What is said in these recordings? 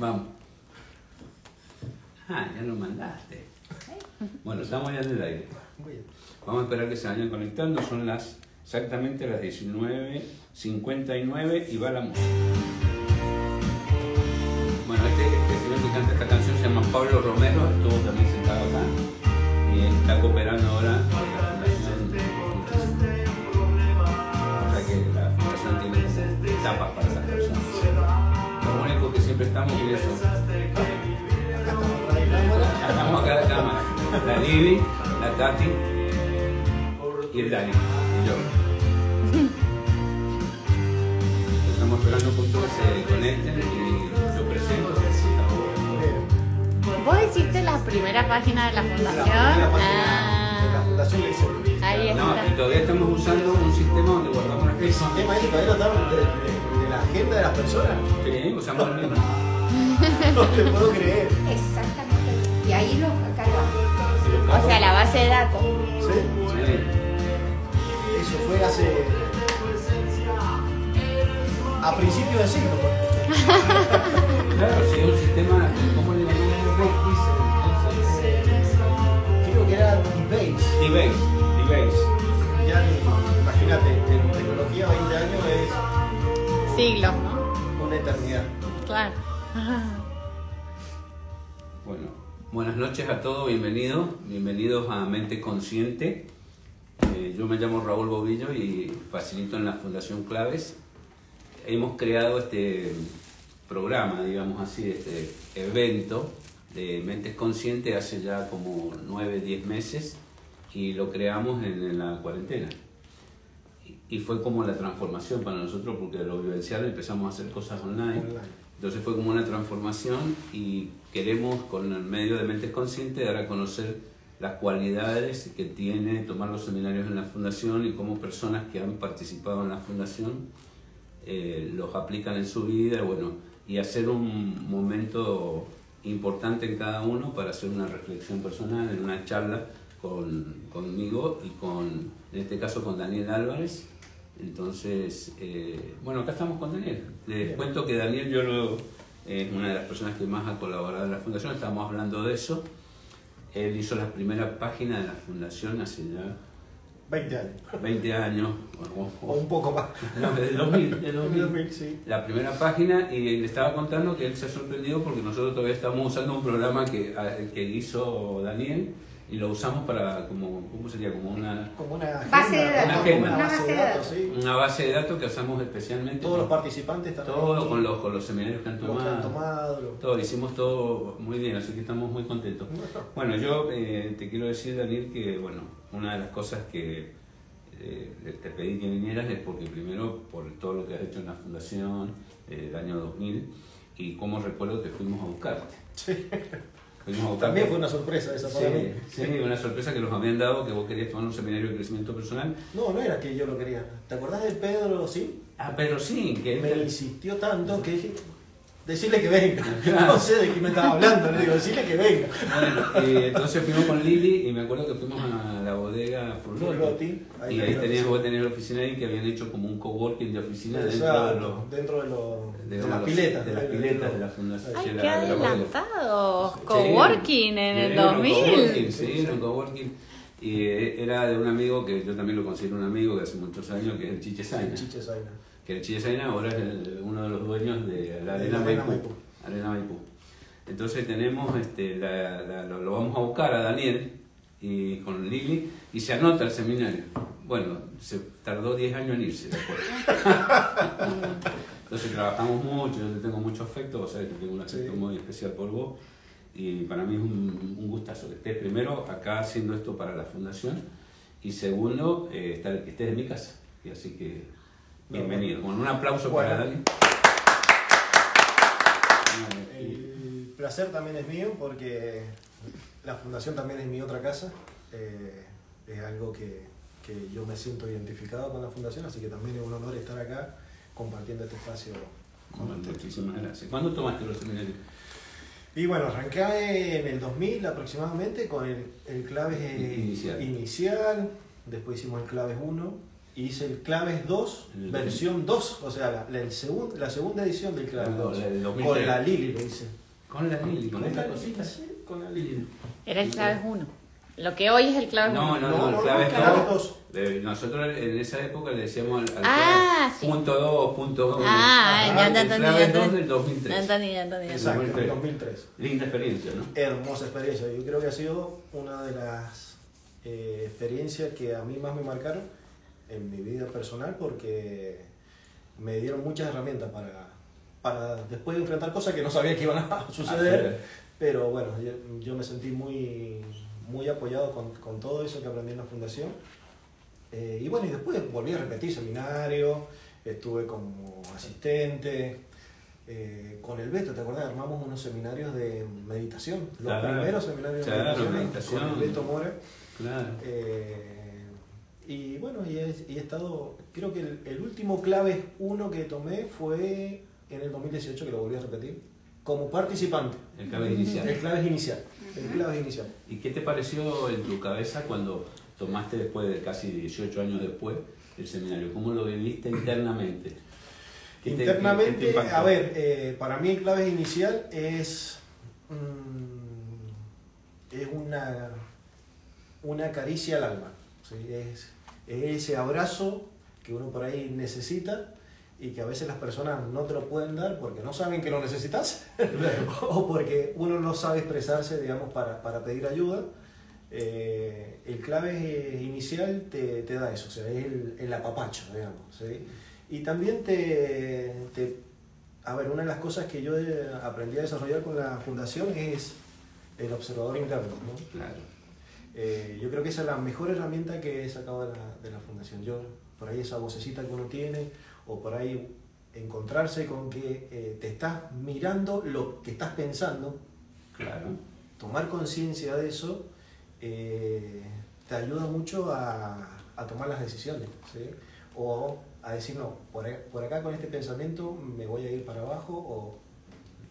Vamos. Ah, ya lo mandaste. Bueno, estamos ya en el aire. Vamos a esperar que se vayan conectando. Son las exactamente las 19.59 y va la música. Bueno, este, este señor que canta esta canción se llama Pablo Romero, estuvo también sentado acá y está cooperando ahora eso. Estamos acá de cámara. La Lili, la Tati y el Dani. Y yo. Estamos esperando justo que se conecten y yo presento. ¿Vos hiciste la primera página de la La fundación? primera página de la Ah, ahí No, y está. todavía estamos usando un sistema donde guardamos las El sistema ese todavía lo de, de- de la agenda de las personas. Sí, usamos el mismo. No te puedo creer. Exactamente. Y ahí lo cargamos. O sea, la base de datos. ¿Sí? Sí. Eso fue hace. A principios del siglo. pues. Claro, sí, un sistema, ¿cómo le llamamos? Creo que era Debase. D-Base. D-Base. Ya imagínate, en tecnología 20 años es Siglos, ¿no? una eternidad. Claro. Bueno, buenas noches a todos, bienvenidos, bienvenidos a Mente Consciente. Eh, yo me llamo Raúl Bobillo y facilito en la Fundación Claves. Hemos creado este programa, digamos así, este evento de Mentes Conscientes hace ya como 9, 10 meses y lo creamos en, en la cuarentena. Y- fue como la transformación para nosotros porque de lo vivencial empezamos a hacer cosas online. Online. Entonces fue como una transformación y queremos con el medio de Mentes Conscientes dar a conocer las cualidades que tiene tomar los seminarios en la fundación y cómo personas que han participado en la fundación eh, los aplican en su vida bueno, y hacer un momento importante en cada uno para hacer una reflexión personal, en una charla con, conmigo y con, en este caso con Daniel Álvarez. Entonces, eh, bueno, acá estamos con Daniel. Les Bien. cuento que Daniel yo lo- es una de las personas que más ha colaborado en la fundación, estábamos hablando de eso. Él hizo la primera página de la fundación hace ya 20 años. 20 años, o- O o- un poco más. no, desde 2000, desde 2000. 2000, sí. La primera página y le estaba contando que él se ha sorprendido porque nosotros todavía estamos usando un programa que, a- que hizo Daniel y lo usamos para como, ¿cómo sería? Como una, Como una agenda. Base de datos. como Una Una base de datos, sí. una base de datos que usamos especialmente. Todos los participantes también. todo con los, con los seminarios que han Los que tomado. han tomado. lo- Todo, hicimos todo muy bien, así que estamos muy contentos. Bueno, yo eh, te quiero decir, Daniel, que bueno, una de las cosas que eh, te pedí que vinieras es porque primero por todo lo que has hecho en la fundación eh, el año 2000 y cómo recuerdo que fuimos a buscarte. Sí. Fuimos a buscarte. También fue una sorpresa esa para mí. Sí, sí, una sorpresa que nos habían dado que vos querías tomar un seminario de crecimiento personal. No, no era que yo lo quería. ¿Te acordás de Pedro, sí? Ah, pero sí, que Me insistió tanto que dije, decirle que venga. Claro. No sé de qué me estaba hablando, le digo, decirle que venga. Bueno, y entonces fuimos con Lili y me acuerdo que fuimos a la bodega Furlotti. Ahí y ahí tenías, oficina. vos tenías la oficina ahí que habían hecho como un coworking de oficina dentro de Exacto, los... dentro de, los- las piletas. de las piletas de la fundación. Ay, de qué adelantados. Coworking en el Era un 2000. coworking, Sí, un coworking. Y eh, era de un amigo que yo también lo considero un amigo de hace muchos años, que es el Chiche Saina. Chiche Zaina. Que el Chiche Saina ahora es el- uno de los dueños de la De Arena la Maipú. Maipú. Arena Maipú. Entonces tenemos, este, la- la- lo, lo vamos a buscar a Daniel y con Lili y se anota el seminario. Bueno, se tardó 10 años en irse después. Entonces trabajamos mucho, yo te tengo mucho afecto, vos sabés que tengo un afecto Sí. muy especial por vos y para mí es un, un gustazo que estés primero acá haciendo esto para la fundación y segundo, eh, estar, que estés en mi casa. Y así que bienvenido. Con un aplauso para. Dani. El placer también es mío porque la fundación también es mi otra casa. Eh, es algo que, que yo me siento identificado con la fundación, así que también es un honor estar acá compartiendo este espacio con Bueno, ustedes. muchísimas gracias. ¿Cuándo tomaste los seminarios? Y bueno, arranqué en el 2000 aproximadamente con el, el claves eh, Inicial. inicial, después hicimos el claves 1 hice el Claves 2, El- versión 2, o sea, la, la- el segun- la segunda edición del Claves Ah, 2. la del Con 2003. la Lili lo hice. Con la Lili, con esta cosita. Sí, con la Lili. Era el claves 1. Lo que hoy es el claves No, 1. no, No, no, el clave no, es clave todo. dos. Eh, Nosotros en esa época le decíamos al, al Ah, sí. punto 2, punto 1. Ah, ya te el entendí, clave ya 2 entendí. del 2003. Ya entendí, ya entendí. Exacto, 2003. 2003. Linda experiencia, ¿no? Hermosa experiencia. Yo creo que ha sido una de las eh, experiencias que a mí más me marcaron en mi vida personal porque me dieron muchas herramientas para, para después enfrentar cosas que no sabía que iban a suceder. Pero bueno, yo, yo me sentí muy, muy apoyado con, con todo eso que aprendí en la fundación. Eh, y bueno, y después volví a repetir seminario, estuve como asistente. eh, con el Beto, ¿te acuerdas? Armamos unos seminarios de meditación. Los Claro, primeros seminarios de meditación, meditación. con el Beto More. Claro. Eh, y bueno, y he, y he estado, creo que el, el último clave 1 que tomé fue en el 2018, que lo volví a repetir, como participante. El clave inicial. El clave inicial. El clave inicial. ¿Y qué te pareció en tu cabeza cuando tomaste después de casi 18 años después el seminario? ¿Cómo lo viviste internamente? ¿Qué te- qué- qué te Internamente, a ver, eh, para mí el clave inicial es, mm, es una, una caricia al alma. Es, es ese abrazo que uno por ahí necesita y que a veces las personas no te lo pueden dar porque no saben que lo necesitas o porque uno no sabe expresarse, digamos, para, para pedir ayuda. Eh, el clave inicial te, te da eso, o sea, es el, apapacho, digamos. ¿sí? Y también te, A ver, una de las cosas que yo aprendí a desarrollar con la fundación es el observador interno. ¿no? Claro. Eh, yo creo que esa es la mejor herramienta que he sacado de la, de la fundación. Yo, por ahí esa vocecita que uno tiene, o por ahí encontrarse con que eh, te estás mirando lo que estás pensando, Claro. tomar conciencia de eso, eh, te ayuda mucho a, a tomar las decisiones. ¿sí? O a decir, no, por acá con este pensamiento me voy a ir para abajo, o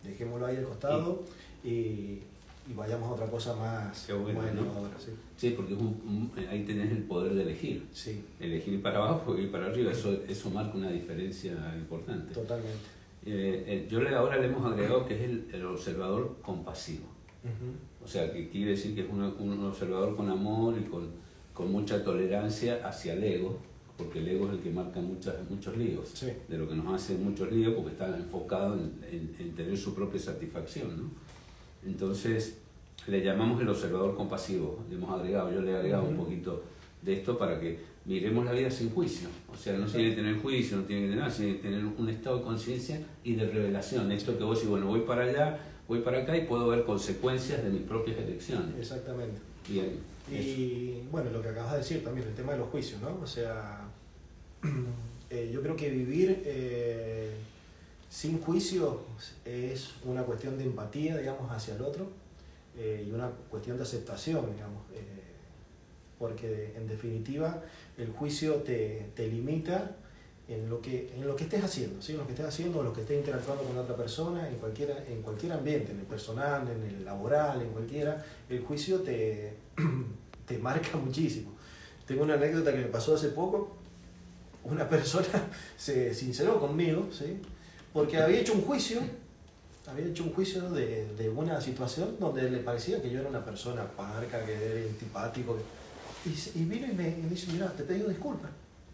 dejémoslo ahí al costado y, y vayamos a otra cosa más, bueno, más sí. Sí, porque es un- un- ahí tenés el poder de elegir. Sí, Elegir ir para abajo y para arriba, eso, eso marca una diferencia importante. totalmente. Eh, eh, yo le, ahora le hemos agregado que es el, el observador compasivo. Ujú. O sea, que quiere decir que es un, un observador con amor y con, con mucha tolerancia hacia el ego, porque el ego es el que marca muchas, muchos líos, Sí. de lo que nos hace muchos líos porque está enfocado en, en- en tener su propia satisfacción. ¿no? Entonces, le llamamos el observador compasivo, le hemos agregado, yo le he agregado un poquito de esto para que miremos la vida sin juicio. O sea, no tiene que tener juicio, no tiene que tener nada, tiene que tener un estado de conciencia y de revelación. Esto que vos decís, bueno, voy para allá, voy para acá y puedo ver consecuencias de mis propias elecciones. Exactamente. Bien. eso. Y bueno, lo que acabas de decir también, el tema de los juicios, ¿no? O sea, eh, yo creo que vivir eh, sin juicio es una cuestión de empatía, digamos, hacia el otro eh, y una cuestión de aceptación, digamos, eh, porque en definitiva el juicio te, te limita en lo, que, en lo que estés haciendo, ¿sí? en lo que estés haciendo, en lo que estés interactuando con otra persona, en cualquier, en cualquier ambiente, en el personal, en el laboral, en cualquiera, el juicio te, te marca muchísimo. Tengo una anécdota que me pasó hace poco. Una persona se sinceró conmigo, ¿sí? Porque había hecho un juicio, había hecho un juicio de, de una situación donde le parecía que yo era una persona parca, que era antipático. Y, y vino y me, y me dice, mira, te pido disculpas.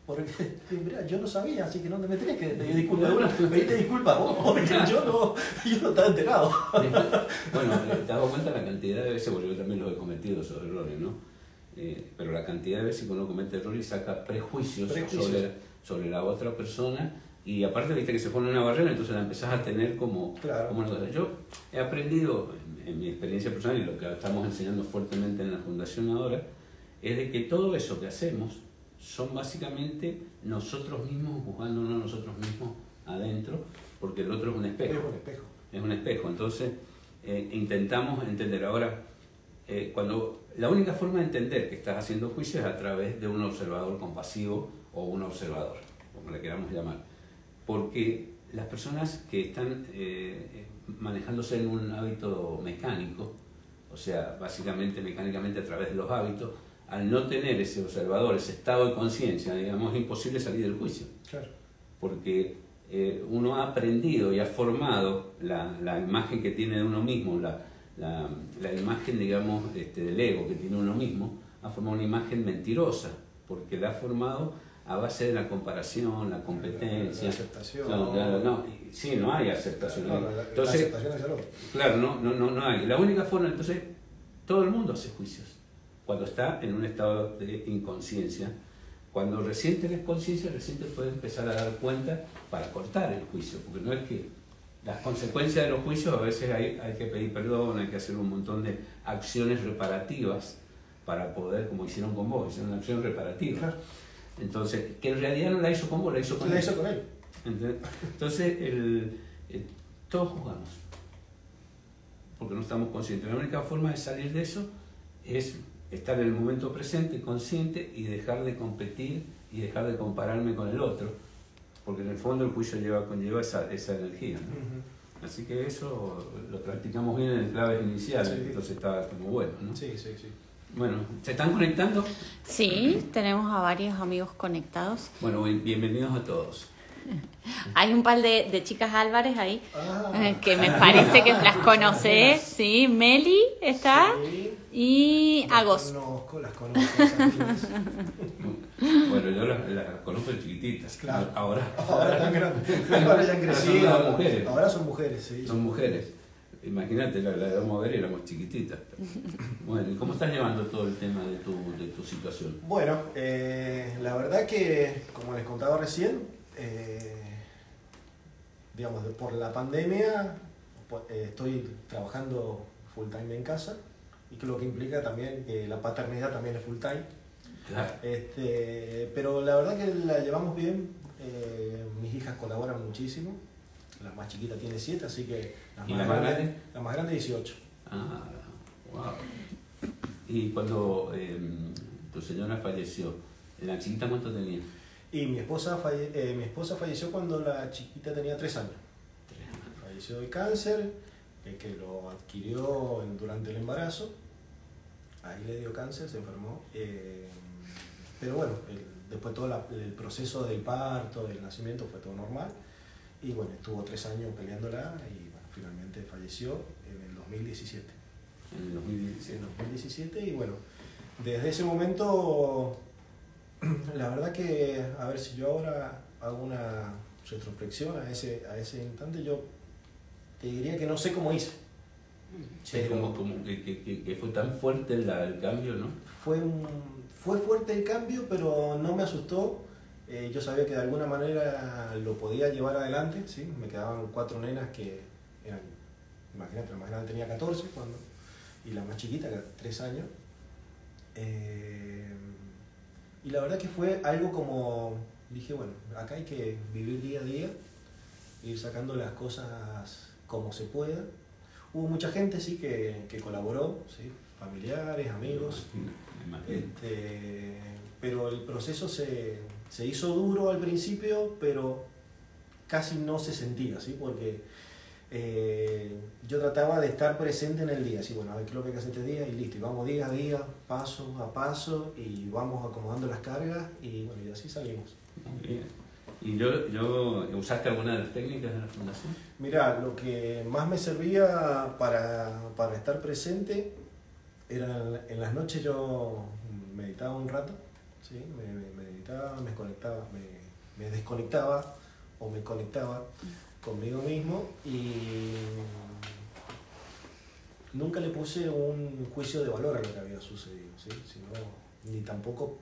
Porque mira, yo no sabía, así que no me tenés que pedir disculpas. Bueno, pediste disculpas vos, porque yo no, yo no estaba enterado. bueno, eh, te dado cuenta la cantidad de veces, porque yo también los he cometido esos errores, ¿no? Eh, pero la cantidad de veces que uno comete errores y saca prejuicios, Prejuicios. Sobre, sobre la otra persona y aparte viste que se pone una barrera, entonces la empezás a tener como... Claro. como una cosa. Yo he aprendido en, en mi experiencia personal y lo que estamos enseñando fuertemente en la fundación ahora, es de que todo eso que hacemos son básicamente nosotros mismos juzgándonos a nosotros mismos adentro, porque el otro es un espejo Es un espejo. es un espejo. Entonces, eh, intentamos entender. Ahora, eh, cuando la única forma de entender que estás haciendo juicio es a través de un observador compasivo o un observador, como le queramos llamar. Porque las personas que están eh, manejándose en un hábito mecánico, o sea, básicamente mecánicamente a través de los hábitos, al no tener ese observador, ese estado de conciencia, digamos, es imposible salir del juicio. Claro. Porque eh, uno ha aprendido y ha formado la, la imagen que tiene de uno mismo, la, la, la imagen, digamos, este, del ego que tiene uno mismo, ha formado una imagen mentirosa, porque la ha formado a base de la comparación, la competencia. La aceptación. No, claro, no, sí, no hay aceptación. No, la- la Entonces, aceptación es algo. Claro, no, no, no, no hay. La única forma, entonces, todo el mundo hace juicios cuando está en un estado de inconsciencia. Cuando recién tenés conciencia, recién te puedes empezar a dar cuenta para cortar el juicio, porque no es que las consecuencias de los juicios a veces hay, hay que pedir perdón, hay que hacer un montón de acciones reparativas para poder, como hicieron con vos, hicieron una acción reparativa. Claro. Entonces, que en realidad no la hizo con vos, la hizo con La él. hizo con él. Entonces, el, el- todos jugamos, porque no estamos conscientes. La única forma de salir de eso es estar en el momento presente, consciente, y dejar de competir y dejar de compararme con el otro, porque en el fondo el juicio lleva, conlleva esa, esa energía. Así que eso lo practicamos bien en el clave inicial, Sí. entonces está como bueno. ¿no? Sí, sí, sí. Bueno, ¿se están conectando? Sí, tenemos a varios amigos conectados. Bueno, bien- bienvenidos a todos. Hay un par de, de chicas Álvarez ahí Ah, eh, que me parece que las conoces. Sí, Meli está sí. y Las Agos. conozco, las conozco. esas chicas. Bueno, yo las, las conozco de chiquititas. Claro. Ahora, Ahora. Ahora ya han Ahora son mujeres. Ahora son mujeres, sí. son mujeres. Imagínate, la, la íbamos a ver y éramos chiquititas. Bueno, ¿y cómo estás llevando todo el tema de tu, de tu situación? Bueno, eh, la verdad que, como les contaba recién, eh, digamos, de- por la pandemia eh, estoy trabajando full time en casa y que lo que implica también que la paternidad también es full time. Claro. Este, pero la verdad que la llevamos bien, eh, mis hijas colaboran muchísimo, la más chiquita tiene 7, así que ¿Y la más grande? La más grande 18. Ah, wow. Y cuando eh, tu señora falleció, ¿la chiquita cuánto tenía? Y mi esposa, falle- eh, mi esposa falleció cuando la chiquita tenía 3 años. Falleció de cáncer, eh, que lo adquirió durante el embarazo. Ahí le dio cáncer, se enfermó. eh, pero bueno, el- después todo la- el proceso del parto, del nacimiento fue todo normal. Y bueno, estuvo tres años peleándola y finalmente falleció en el 2017. En el 2017. En 2017 y bueno, desde ese momento, la verdad que, a ver si yo ahora hago una retrospección a ese, a ese instante, yo te diría que no sé cómo hice. Sí, como, como que, que- que- que fue tan fuerte el cambio, ¿no? Fue, un, fue fuerte el cambio, pero no me asustó. Eh, yo sabía que de alguna manera lo podía llevar adelante, ¿sí? Me quedaban cuatro nenas que eran, imagínate, la más grande tenía 14 cuando, y la más chiquita, que 3 años. Eh, y la verdad que fue algo como, dije, bueno, acá hay que vivir día a día, ir sacando las cosas como se pueda. Hubo mucha gente, sí, que, que colaboró, ¿sí? familiares, amigos, este, pero el proceso se, se hizo duro al principio, pero casi no se sentía, ¿sí? Porque eh, yo trataba de estar presente en el día, ¿sí? Bueno, a ver qué es lo que hay que hacer este día y listo, y vamos día a día, paso a paso, y vamos acomodando las cargas, y bueno, y así salimos. Bien. ¿Y yo, yo, usaste alguna de las técnicas de la fundación? Mira, lo que más me servía para, para estar presente era en, las noches yo meditaba un rato, ¿sí? me, me meditaba, me conectaba, me, me desconectaba o me conectaba conmigo mismo y nunca le puse un juicio de valor a lo que había sucedido, ¿sí? Sino, ni tampoco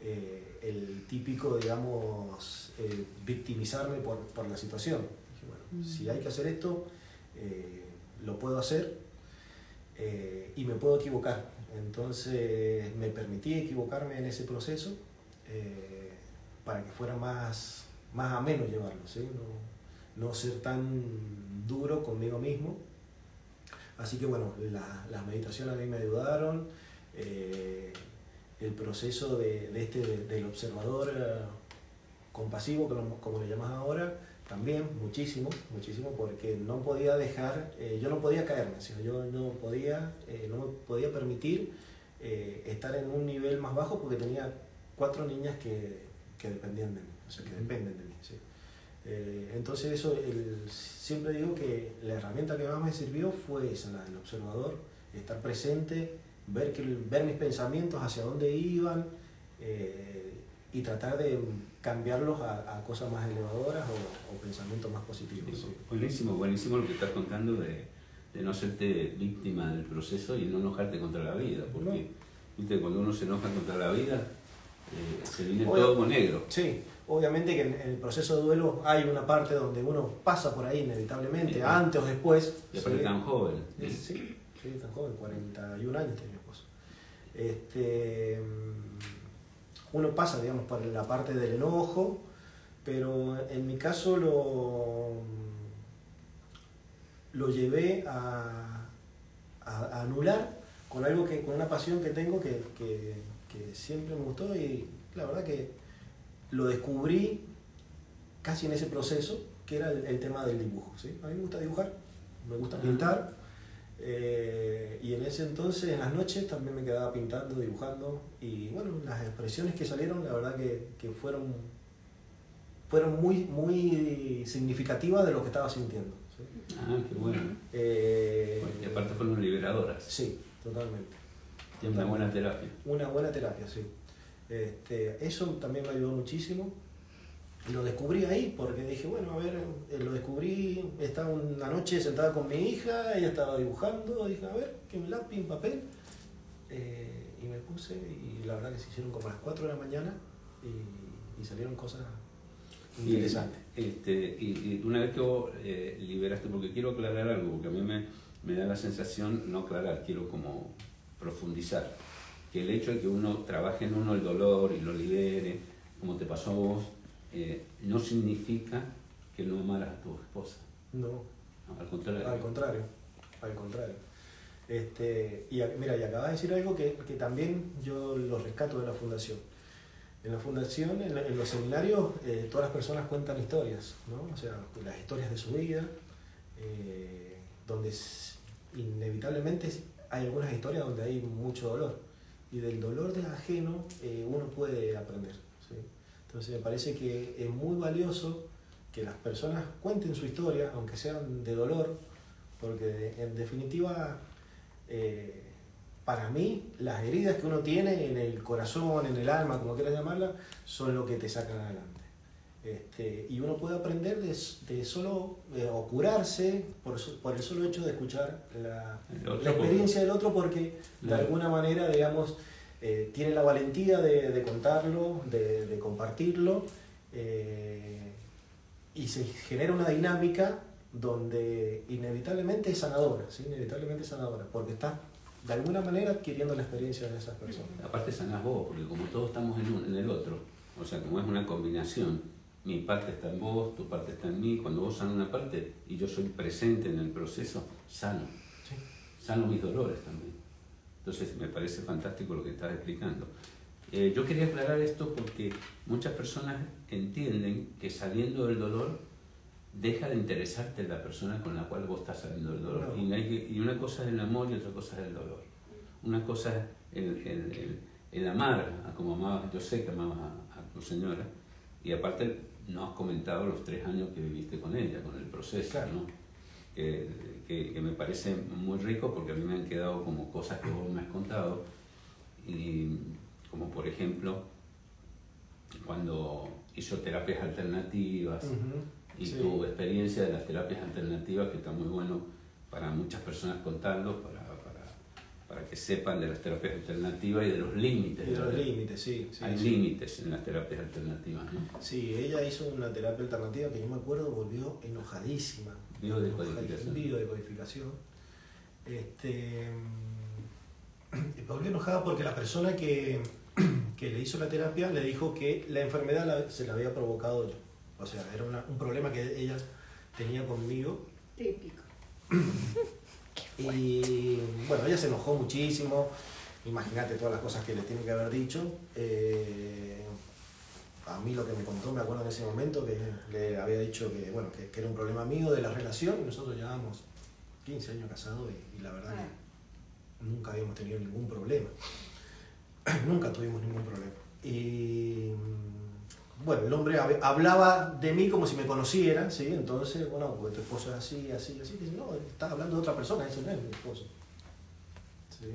eh, el típico, digamos, eh, victimizarme por, por la situación. Dije, bueno, si hay que hacer esto, eh, lo puedo hacer y me puedo equivocar. Entonces me permití equivocarme en ese proceso para que fuera más, más ameno llevarlo, ¿sí? no, no ser tan duro conmigo mismo. Así que bueno, la- las meditaciones a mí me ayudaron. eh, el proceso de, de este, de- del observador eh, compasivo, como, como le llamas ahora, también muchísimo, muchísimo, porque no podía dejar, eh, yo no podía caerme, sino yo no podía, no me podía permitir estar en un nivel más bajo porque tenía cuatro niñas que, que dependían de mí, o sea, que dependen de mí. ¿sí? Eh, entonces eso, el- siempre digo que la herramienta que más me sirvió fue esa, la del observador, estar presente, ver, que, ver mis pensamientos hacia dónde iban eh, y tratar de cambiarlos a, a cosas más elevadoras o, o pensamientos más positivos. sí. Buenísimo, buenísimo lo que estás contando de, de no hacerte víctima del proceso y no enojarte contra la vida, porque viste, cuando uno se enoja contra la vida, eh, se viene todo como negro. Sí, obviamente que en, el proceso de duelo hay una parte donde uno pasa por ahí inevitablemente, Sí. antes o después. Y aparte tan joven. Sí, sí, sí, tan joven, 41 años tenía mi esposo. Este, mm, uno pasa, digamos, por la parte del enojo, pero en mi caso lo, lo llevé a, a- a anular con algo que, con una pasión que tengo que, que- que siempre me gustó y la verdad que lo descubrí casi en ese proceso, que era el, el tema del dibujo. ¿sí? A mí me gusta dibujar, me gusta pintar. eh, y en ese entonces, en las noches, también me quedaba pintando, dibujando. Y bueno, las expresiones que salieron, la verdad que, que fueron, fueron muy, muy significativas de lo que estaba sintiendo. ¿sí? Ah, qué bueno. Eh, Y aparte fueron liberadoras. sí, totalmente. Tiene una buena terapia. Una buena terapia, sí. Este, eso también me ayudó muchísimo. Lo descubrí ahí porque dije, bueno, a ver, eh, lo descubrí, estaba una noche sentada con mi hija, ella estaba dibujando, dije, a ver, que un lápiz, un papel. Eh, y me puse y la verdad que se hicieron como a las 4 de la mañana y, y salieron cosas Y, interesantes. este, y, y una vez que vos eh, liberaste, porque quiero aclarar algo, porque a mí me, me da la sensación, no aclarar, quiero como profundizar, que el hecho de que uno trabaje en uno el dolor y lo libere, como te pasó a vos, eh, no significa que no amaras a tu esposa. No, No, al contrario. Al contrario, al contrario. Este, y mira, y acabas de decir algo que, que también yo lo rescato de la fundación. En la fundación, en, la- en los seminarios, eh, todas las personas cuentan historias, ¿no? O sea, las historias de su vida, eh, donde inevitablemente hay algunas historias donde hay mucho dolor. Y del dolor del ajeno eh, uno puede aprender. Entonces me parece que es muy valioso que las personas cuenten su historia, aunque sean de dolor, porque en definitiva, eh, para mí, las heridas que uno tiene en el corazón, en el alma, como quieras llamarla, son lo que te sacan adelante. Este, y uno puede aprender de, de solo, o curarse por, por el solo hecho de escuchar la, la experiencia del otro, porque de alguna manera, digamos, eh, tiene la valentía de, de contarlo, de, compartirlo, eh, y se genera una dinámica donde inevitablemente es sanadora, ¿sí? inevitablemente es sanadora, porque estás de alguna manera adquiriendo la experiencia de esas personas. Aparte sanás vos, porque como todos estamos en, un- en el otro, o sea, como es una combinación, mi parte está en vos, tu parte está en mí, cuando vos sanas una parte y yo soy presente en el proceso, sano, Sí. sano mis dolores también. Entonces me parece fantástico lo que estás explicando. Eh, yo quería aclarar esto porque muchas personas entienden que saliendo del dolor deja de interesarte la persona con la cual vos estás saliendo del dolor. No. Y, hay y una cosa es el amor y otra cosa es el dolor. Una cosa es el, el- el- el amar, a como amabas, yo sé que amabas a, a tu señora, y aparte no has comentado los tres años que viviste con ella, con el proceso, Claro. ¿no? Que, que- que me parece muy rico porque a mí me han quedado como cosas que vos me has contado, y como por ejemplo, cuando hizo terapias alternativas, y sí. tu experiencia de las terapias alternativas, que está muy bueno para muchas personas contarlo, para, para, que sepan de las terapias alternativas y de los límites. Y de los ¿verdad? límites, sí. sí, Hay sí. límites en las terapias alternativas, ¿no? Sí, ella hizo una terapia alternativa que yo me acuerdo volvió enojadísima. Biodecodificación. Biodecodificación. Este, y volvió enojada porque la persona que, que le hizo la terapia le dijo que la enfermedad la- se la había provocado yo. O sea, era una- un problema que ella tenía conmigo. Típico. Y bueno, ella se enojó muchísimo. Imagínate todas las cosas que le tiene que haber dicho. Eh, a mí lo que me contó, me acuerdo en ese momento, que le había dicho que, bueno, que, que era un problema mío de la relación. Nosotros llevábamos 15 años casados y, y la verdad que nunca habíamos tenido ningún problema. nunca tuvimos ningún problema. Y bueno, el hombre hab- hablaba de mí como si me conociera, ¿sí? Entonces, bueno, pues tu esposo es así, así, así. Dice, no, estás hablando de otra persona, ese no es mi esposo. ¿Sí?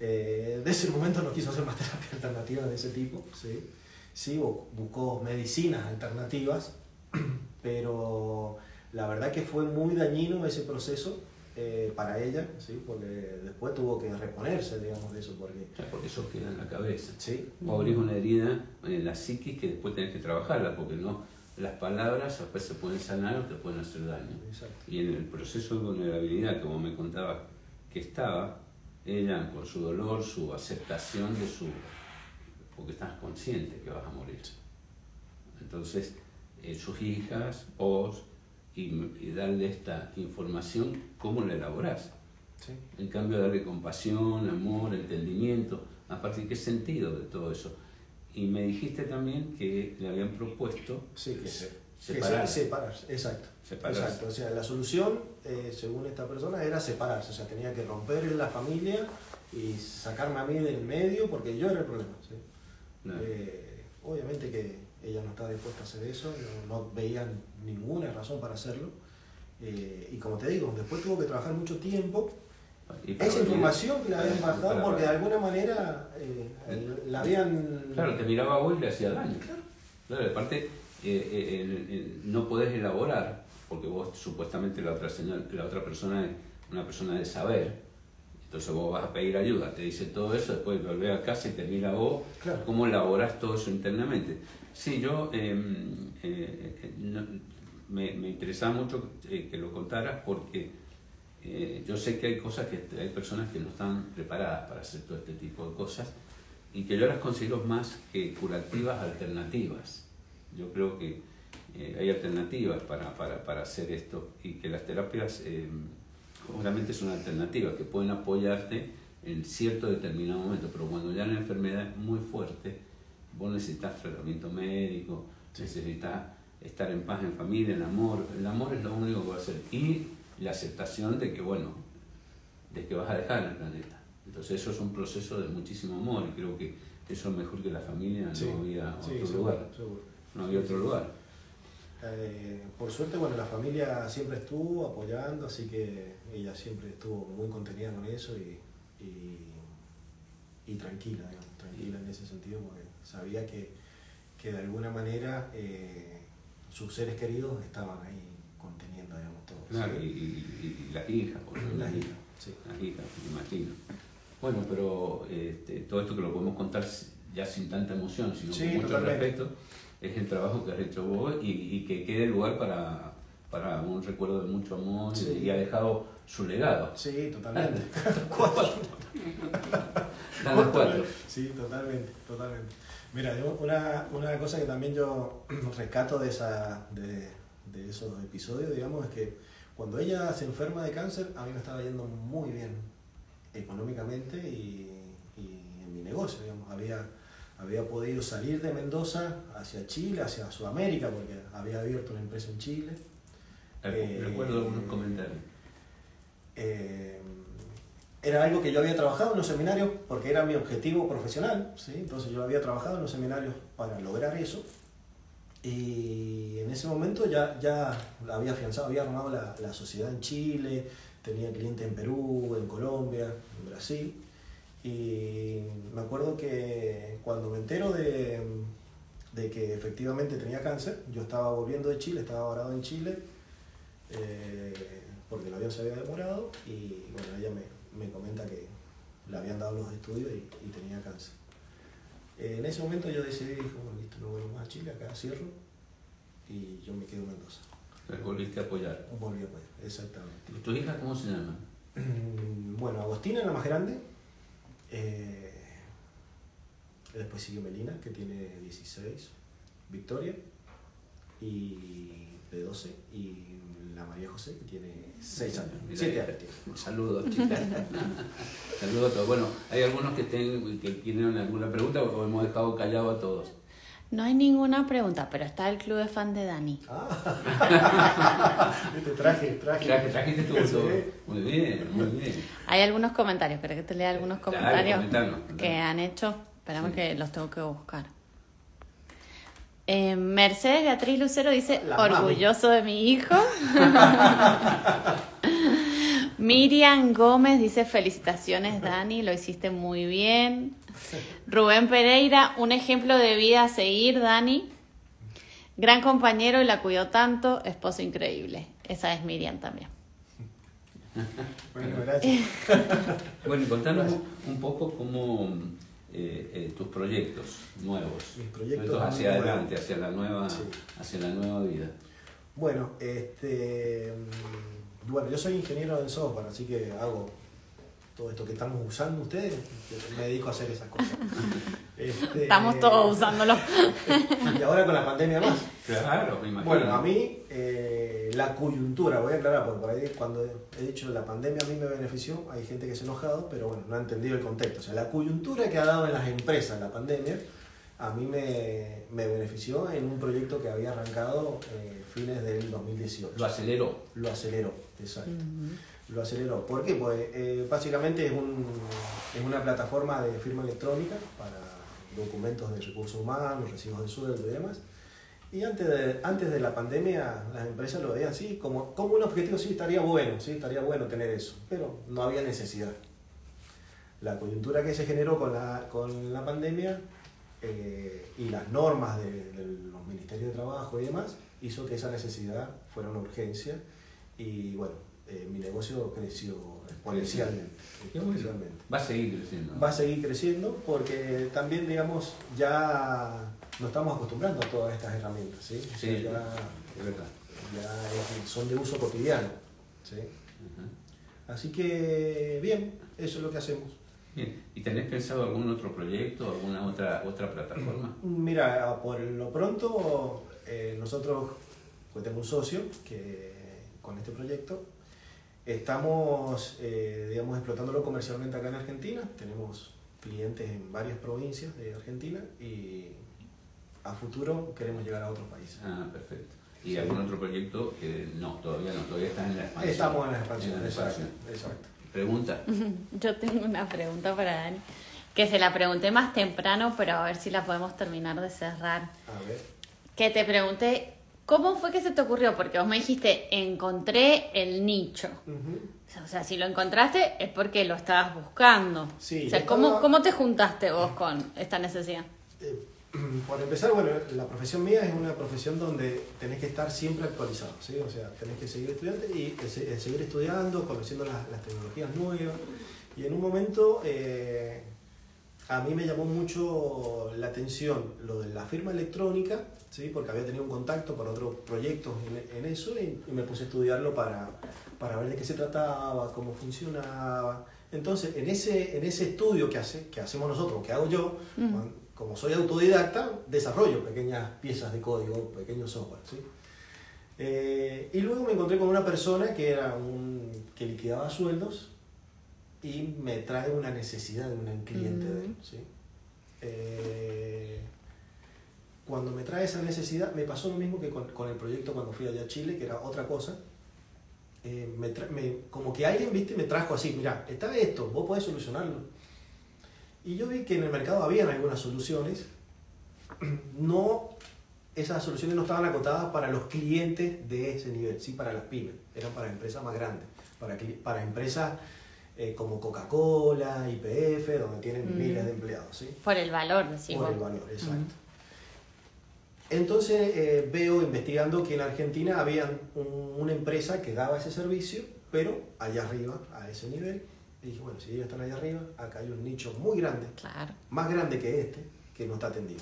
Eh, de ese momento no quiso hacer más terapia alternativa de ese tipo, ¿sí? Sí, bu- buscó medicinas alternativas, pero la verdad que fue muy dañino ese proceso eh, para ella, ¿sí? Porque después tuvo que reponerse, digamos, de eso, porque... Porque eso queda en la cabeza. Sí, O abrís una herida en la psiquis que después tenés que trabajarla, porque no las palabras después se pueden sanar o te pueden hacer daño. exacto. Y en el proceso de vulnerabilidad, como me contaba que estaba, ella con su dolor, su aceptación de su... porque estás consciente que vas a morir. Entonces, eh, sus hijas, vos, y, y darle esta información, ¿cómo la elaborás? Sí. En cambio, darle compasión, amor, entendimiento, aparte, ¿qué sentido de todo eso? Y me dijiste también que le habían propuesto Sí, que se, separar. que se- separarse, exacto. Separarse. Exacto, o sea, la solución, eh, según esta persona, era separarse, o sea, tenía que romper la familia y sacarme a mí del medio porque yo era el problema. ¿sí? No. Eh, obviamente que ella no estaba dispuesta a hacer eso, no, no veía ninguna razón para hacerlo. Eh, y como te digo, después tuvo que trabajar mucho tiempo. Y Esa información que le habían bajado porque de alguna manera eh, la habían... Claro, te miraba a vos y le hacía daño. Claro, aparte, eh, el- el- no podés elaborar, porque vos supuestamente la otra, señal- la otra persona es una persona de saber, entonces vos vas a pedir ayuda, te dice todo eso, después volvés a casa y te mira vos, Claro. cómo elaborás todo eso internamente. Sí, yo eh, eh, eh, no- me, me interesaba mucho eh, que lo contaras porque eh, yo sé que hay cosas que hay personas que no están preparadas para hacer todo este tipo de cosas y que yo las considero más que curativas alternativas. Yo creo que eh, hay alternativas para, para, para hacer esto y que las terapias eh, obviamente son alternativas que pueden apoyarte en cierto determinado momento, pero cuando ya la enfermedad es muy fuerte, vos necesitas tratamiento médico, necesitas estar en paz en familia, en amor. El amor es lo único que va a hacer. Y la aceptación de que, bueno, de que vas a dejar el planeta. Entonces eso es un proceso de muchísimo amor y creo que eso es mejor que la familia, no Sí, había sí, otro seguro, lugar. seguro. No había otro lugar. Eh, por suerte, bueno, la familia siempre estuvo apoyando, así que ella siempre estuvo muy contenida con eso y, y, y tranquila, digamos, tranquila en ese sentido, porque sabía que, que de alguna manera eh, sus seres queridos estaban ahí conteniendo, digamos, todo. Claro, y, ¿sí? y- y las hijas, por ejemplo, Las hijas, sí. Las hijas, me imagino. Bueno, pero este, todo esto que lo podemos contar ya sin tanta emoción, sino Sí, con mucho totalmente. respeto, es el trabajo que has hecho vos y, y que quede lugar para, para un recuerdo de mucho amor y- Sí. y ha dejado su legado. Sí, totalmente. Las cuatro. Sí, totalmente, totalmente. Mira, una, una cosa que también yo rescato de, esa, de, de esos episodios, digamos, es que cuando ella se enferma de cáncer, a mí me estaba yendo muy bien económicamente y, y en mi negocio, digamos. Había, había podido salir de Mendoza hacia Chile, hacia Sudamérica, porque había abierto una empresa en Chile. Eh, Recuerdo algunos comentarios. Eh, era algo que yo había trabajado en los seminarios porque era mi objetivo profesional, ¿sí? entonces yo había trabajado en los seminarios para lograr eso y en ese momento ya, ya había afianzado, había armado la, la sociedad en Chile, tenía clientes en Perú, en Colombia, en Brasil y me acuerdo que cuando me entero de, de que efectivamente tenía cáncer, yo estaba volviendo de Chile, estaba varado en Chile eh, porque el avión se había demorado y bueno, ella me, me comenta que le habían dado los estudios y, y tenía cáncer. Eh, en ese momento yo decidí, dije, bueno, listo, no vuelvo más a Chile, acá cierro y yo me quedo en Mendoza. Les volviste a apoyar. Volví a poder, exactamente. ¿Y ¿Tus hijas cómo se llaman? Bueno, Agostina es la más grande. eh, después sigue Melina, que tiene 16. Victoria, y de 12. Y la María José, que tiene 6 años. Mira, 7 mira. años. Un saludo, chicas. Saludos a todos. Bueno, hay algunos que, ten- que tienen alguna pregunta o hemos dejado callado a todos. No hay ninguna pregunta, pero está el club de fan de Dani. Ah, Viste, traje, traje. Traje- Trajiste tu Sí. Muy bien, muy bien. Hay algunos comentarios, ¿querés que te lea algunos comentarios comentanos, que han hecho? Esperamos Sí. que los tengo que buscar. Eh, Mercedes Beatriz Lucero dice, La mami. orgulloso de mi hijo. Miriam Gómez dice, felicitaciones Dani, lo hiciste muy bien. Rubén Pereira, un ejemplo de vida a seguir, Dani. Gran compañero y la cuidó tanto, esposo increíble. Esa es Miriam también. Bueno, gracias. Bueno, y contanos un poco cómo eh, eh, tus proyectos nuevos, Mis proyectos hacia nuevos. adelante, hacia la nueva, Sí. hacia la nueva vida. Bueno, este, mm, bueno, yo soy ingeniero en software, así que hago todo esto que estamos usando ustedes, me dedico a hacer esas cosas. Este, Estamos todos usándolo. Y ahora con la pandemia más. Claro, me imagino. Bueno, a mí eh, la coyuntura, voy a aclarar, porque por ahí cuando he dicho la pandemia a mí me benefició, hay gente que se ha enojado, pero bueno, no ha entendido el contexto. O sea, la coyuntura que ha dado en las empresas la pandemia, a mí me, me benefició en un proyecto que había arrancado eh, fines del 2018. Lo aceleró. Lo aceleró, exacto. Lo aceleró. ¿Por qué? Pues eh, básicamente es, un, es una plataforma de firma electrónica para documentos de recursos humanos, recibos de sueldo y demás. Y antes de, antes de la pandemia las empresas lo veían así, como, como un objetivo, sí, estaría bueno, sí, estaría bueno tener eso, pero no había necesidad. La coyuntura que se generó con la, con la pandemia eh, y las normas de, de los ministerios de trabajo y demás hizo que esa necesidad fuera una urgencia y bueno, eh, mi negocio creció exponencialmente. Exponencialmente. Va a seguir creciendo. Va a seguir creciendo porque también, digamos, ya nos estamos acostumbrando a todas estas herramientas, ¿sí? O sea, Sí, ya, es verdad. ya es- son de uso cotidiano, ¿sí? Ajá. Así que, bien, eso es lo que hacemos. Bien. ¿Y tenés pensado algún otro proyecto, alguna otra otra plataforma? Mira, por lo pronto, eh, nosotros, pues tengo un socio que con este proyecto estamos, eh, digamos, explotándolo comercialmente acá en Argentina. Tenemos clientes en varias provincias de Argentina y a futuro queremos llegar a otros países. Ah, perfecto. ¿Y Sí. algún otro proyecto que no, todavía no, todavía estás en la expansión? Estamos en la expansión, En la exacto, expansión. exacto. Pregunta. Yo tengo una pregunta para Dani, que se la pregunté más temprano, pero a ver si la podemos terminar de cerrar. A ver. Que te pregunté, ¿cómo fue que se te ocurrió? Porque vos me dijiste, encontré el nicho. O sea, si lo encontraste es porque lo estabas buscando. Sí, o sea, ¿cómo, estaba- ¿cómo te juntaste vos con esta necesidad? Eh, por empezar, bueno, la profesión mía es una profesión donde tenés que estar siempre actualizado, ¿sí? O sea, tenés que seguir estudiando y eh, eh, seguir estudiando, conociendo las, las tecnologías nuevas. Y en un momento eh, a mí me llamó mucho la atención lo de la firma electrónica, ¿sí? Porque había tenido un contacto para otros proyectos en, en eso y, y me puse a estudiarlo para, para ver de qué se trataba, cómo funcionaba. Entonces, en ese, en ese estudio que, hace, que hacemos nosotros, que hago yo, cuan- como soy autodidacta, desarrollo pequeñas piezas de código, pequeños software. ¿sí? Eh, y luego me encontré con una persona que, era un, que liquidaba sueldos y me trae una necesidad de un cliente de él. ¿sí? Eh, cuando me trae esa necesidad, me pasó lo mismo que con, con el proyecto cuando fui allá a Chile, que era otra cosa. Eh, me me- como que alguien viste me trajo así, mira, está esto, vos podés solucionarlo. Y yo vi que en el mercado habían algunas soluciones, no, esas soluciones no estaban acotadas para los clientes de ese nivel, sí para las pymes, eran para empresas más grandes, para, para empresas eh, como Coca-Cola, IPF, donde tienen Mm. miles de empleados, ¿sí? Por el valor, decís Por el valor, exacto. Entonces eh, veo investigando que en Argentina había un- una empresa que daba ese servicio, pero allá arriba, a ese nivel. Y dije, bueno, si ellos están allá arriba, acá hay un nicho muy grande, Claro. más grande que este, que no está atendido.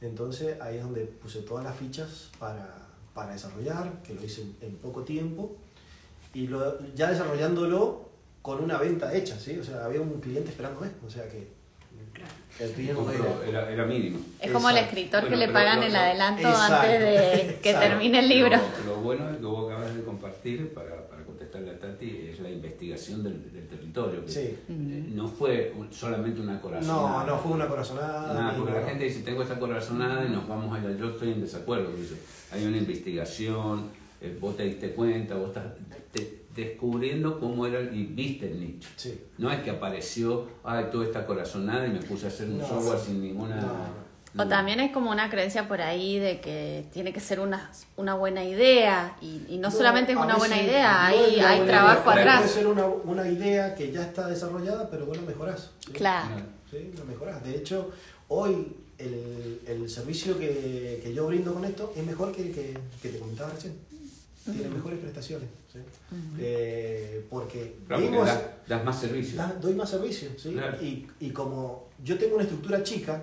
Entonces ahí es donde puse todas las fichas para, para desarrollar, que lo hice en, en poco tiempo, y lo, ya desarrollándolo con una venta hecha, ¿sí? O sea, había un cliente esperándome, o sea que el era... Mínimo. Es como el escritor que le pagan lo- el adelanto Exacto. antes de que Exacto. termine el libro. Lo, lo bueno es que vos acabas de compartir, para, para contestarle a Tati, es la investigación del, del territorio. que, Sí. No fue un- solamente una corazonada. No, no fue una corazonada. Nada, porque la gente dice, tengo esta corazonada y nos vamos a ir. Yo estoy en desacuerdo. Dice, hay una investigación, eh, vos te diste cuenta, vos estás- te- descubriendo cómo era y viste el nicho. Sí. No es que apareció, ay, toda esta corazonada y me puse a hacer un No, software no. sin ninguna... No, O también es como una creencia por ahí de que tiene que ser una, una buena idea y, y no, solamente es una buena idea, no hay, hay buena trabajo idea, Puede atrás. ser una, una idea que ya está desarrollada, pero vos la mejorás. ¿sí? Claro. Sí, la mejorás. De hecho, hoy el, el servicio que, que yo brindo con esto es mejor que el que, que te comentaba recién. Tiene mejores prestaciones. ¿sí? Eh, porque Claro, porque das, das más servicios. Da- doy más servicio, ¿sí? Claro. Y, y como yo tengo una estructura chica,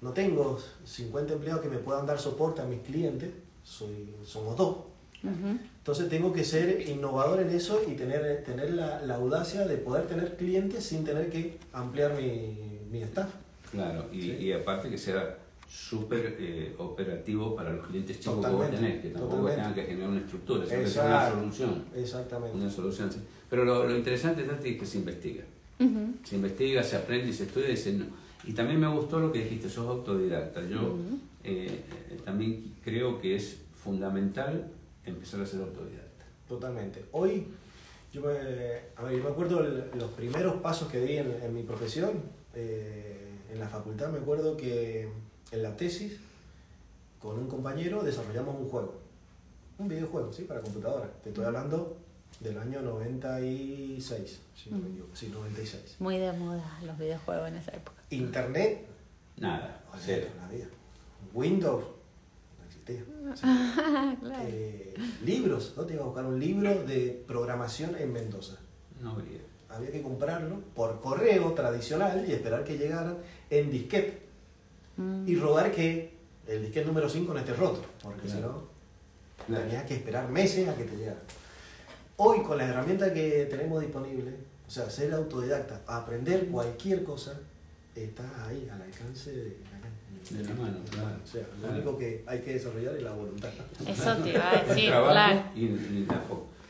no tengo 50 empleados que me puedan dar soporte a mis clientes, soy, somos dos. Entonces tengo que ser innovador en eso y tener, tener la, la audacia de poder tener clientes sin tener que ampliar mi, mi staff. Claro, y, Sí. y aparte que sea súper eh, operativo para los clientes chicos que vos Totalmente, tenés, que tampoco tengan que generar una estructura, sino que sea una solución. Exactamente. Una solución, sí. Pero lo, lo interesante Tati, es que se investiga. Se investiga, se aprende y se estudia y se... no. Y también me gustó lo que dijiste, sos autodidacta. Yo eh, eh, también creo que es fundamental empezar a ser autodidacta. Totalmente. Hoy, yo me, a ver, yo me acuerdo el- los primeros pasos que di en, en mi profesión. eh, en la facultad me acuerdo que en la tesis, con un compañero, desarrollamos un juego. Un videojuego, ¿sí? Para computadora. Te estoy hablando del año 96. Si no me equivoco. Sí, 96. Muy de moda los videojuegos en esa época. Internet, Nada, o sea, cero. no había. Windows, no existía. Claro. Eh, libros, ¿no? Te iba a buscar un libro de programación en Mendoza. No habría. Había que comprarlo por correo tradicional y esperar que llegaran en disquete. Mm. Y rogar que el disquete número 5 no esté roto, porque si Claro. no, Claro. tenías que esperar meses a que te llegara. Hoy, con las herramientas que tenemos disponibles, o sea, ser autodidacta, aprender cualquier cosa, está ahí, al alcance de, De la mano, claro. O sea, lo Claro. único que hay que desarrollar es la voluntad. Eso te iba a decir, claro. y, y la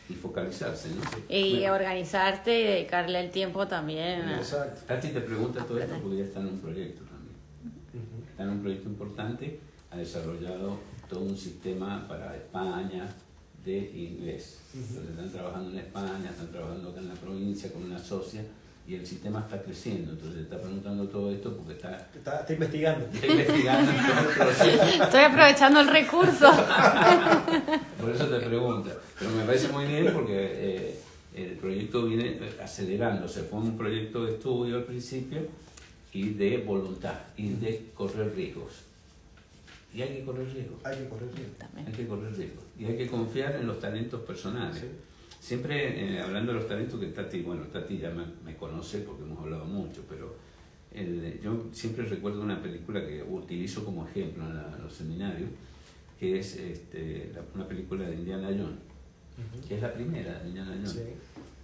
y focalizarse, ¿no? Y Bueno, organizarte y dedicarle el tiempo también. a- Exacto. Tati te pregunta todo esto porque ya está en un proyecto. Está en un proyecto importante, ha desarrollado todo un sistema para España de inglés. Entonces están trabajando en España, están trabajando acá en la provincia con una socia y el sistema está creciendo. Entonces está preguntando todo esto porque está, Está, está investigando. está investigando el. Estoy aprovechando el recurso. Por eso te pregunta. Pero me parece muy bien porque eh, el proyecto viene eh, acelerándose. Fue un proyecto de estudio al principio y de voluntad y de correr riesgos. Y hay que correr riesgos. Hay que correr riesgo. También. Hay que correr riesgos. Y hay que confiar en los talentos personales. Sí. Siempre eh, hablando de los talentos que Tati, bueno, Tati ya me, me conoce porque hemos hablado mucho, pero el- yo siempre recuerdo una película que utilizo como ejemplo en, la- en los seminarios, que es este, la- una película de Indiana Jones, que es la primera de Indiana Jones, Sí.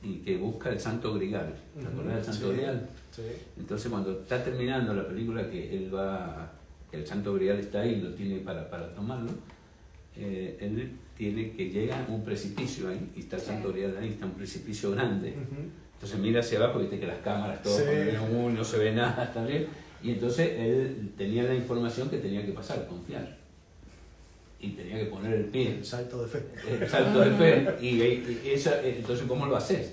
Y que busca el Santo Grial. ¿Te Ujú. acuerdas del Santo Sí. Grial? Sí. Entonces cuando está terminando la película que él va, que el Santo Grial está ahí, lo tiene para, para tomarlo, eh, él tiene que llega a un precipicio ahí, y está el. Santo Grial ahí, está un precipicio grande. Entonces mira hacia abajo, viste que las cámaras todo Sí. no se ve nada, está bien. Y entonces él tenía la información que tenía que pasar, confiar. Y tenía que poner el pie, El salto de fe. el salto de fe. Y, y esa, entonces, ¿cómo lo haces?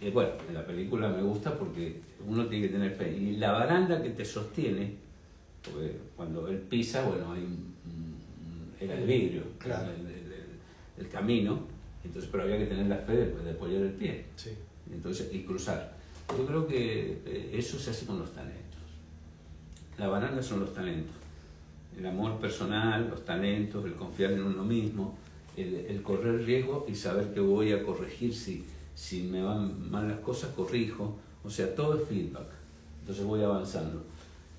Eh, bueno, en la película me gusta porque uno tiene que tener fe. Y la baranda que te sostiene, porque cuando él pisa, bueno, hay un, un- era el vidrio, Claro. el, el- el- el camino, entonces, pero había que tener la fe de, de apoyar el pie Sí. entonces, y cruzar. Yo creo que eh, eso se hace con los talentos. La banana son los talentos. El amor personal, los talentos, el confiar en uno mismo, el, el correr riesgo y saber que voy a corregir si, si me van mal las cosas, corrijo. O sea, todo es feedback. Entonces voy avanzando.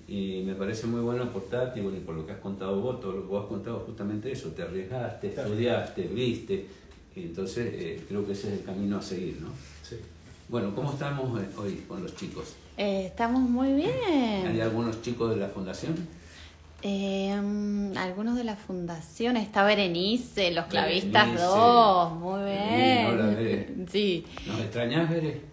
Y me parece muy bueno por Tati, bueno, y por lo que has contado vos, todo lo que vos has contado, justamente eso, te arriesgaste, Te estudiaste, viste. Y entonces eh, creo que ese es el camino a seguir, ¿no? Sí. Bueno, ¿cómo estamos eh, hoy con los chicos? Eh, estamos muy ¿Hay bien. algunos chicos de la fundación? Eh, algunos de la fundación. Está Berenice, los clavistas Berenice. 2. Muy bien. Sí. ¿Nos extrañás, Bere?